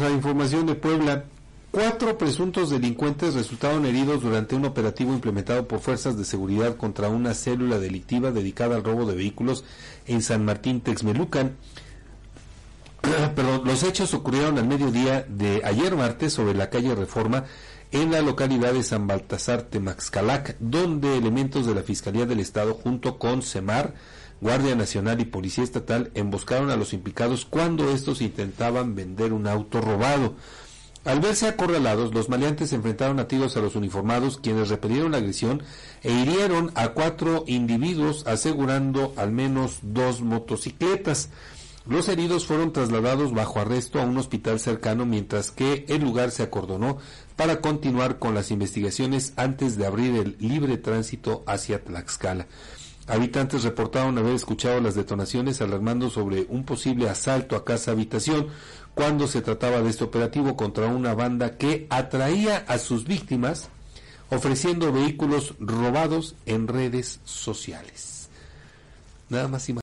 A información de Puebla. Cuatro presuntos delincuentes resultaron heridos durante un operativo implementado por fuerzas de seguridad contra una célula delictiva dedicada al robo de vehículos en San Martín Texmelucan. Perdón, los hechos ocurrieron al mediodía de ayer martes sobre la calle Reforma en la localidad de San Baltasar Temaxcalac, donde elementos de la Fiscalía del Estado junto con CEMAR, Guardia Nacional y Policía Estatal emboscaron a los implicados cuando estos intentaban vender un auto robado. Al verse acorralados, los maleantes enfrentaron a tiros a los uniformados, quienes repelieron la agresión e hirieron a cuatro individuos, asegurando al menos dos motocicletas. Los heridos fueron trasladados bajo arresto a un hospital cercano, mientras que el lugar se acordonó para continuar con las investigaciones antes de abrir el libre tránsito hacia Tlaxcala. Habitantes reportaron haber escuchado las detonaciones alarmando sobre un posible asalto a casa habitación cuando se trataba de este operativo contra una banda que atraía a sus víctimas ofreciendo vehículos robados en redes sociales. Nada más y más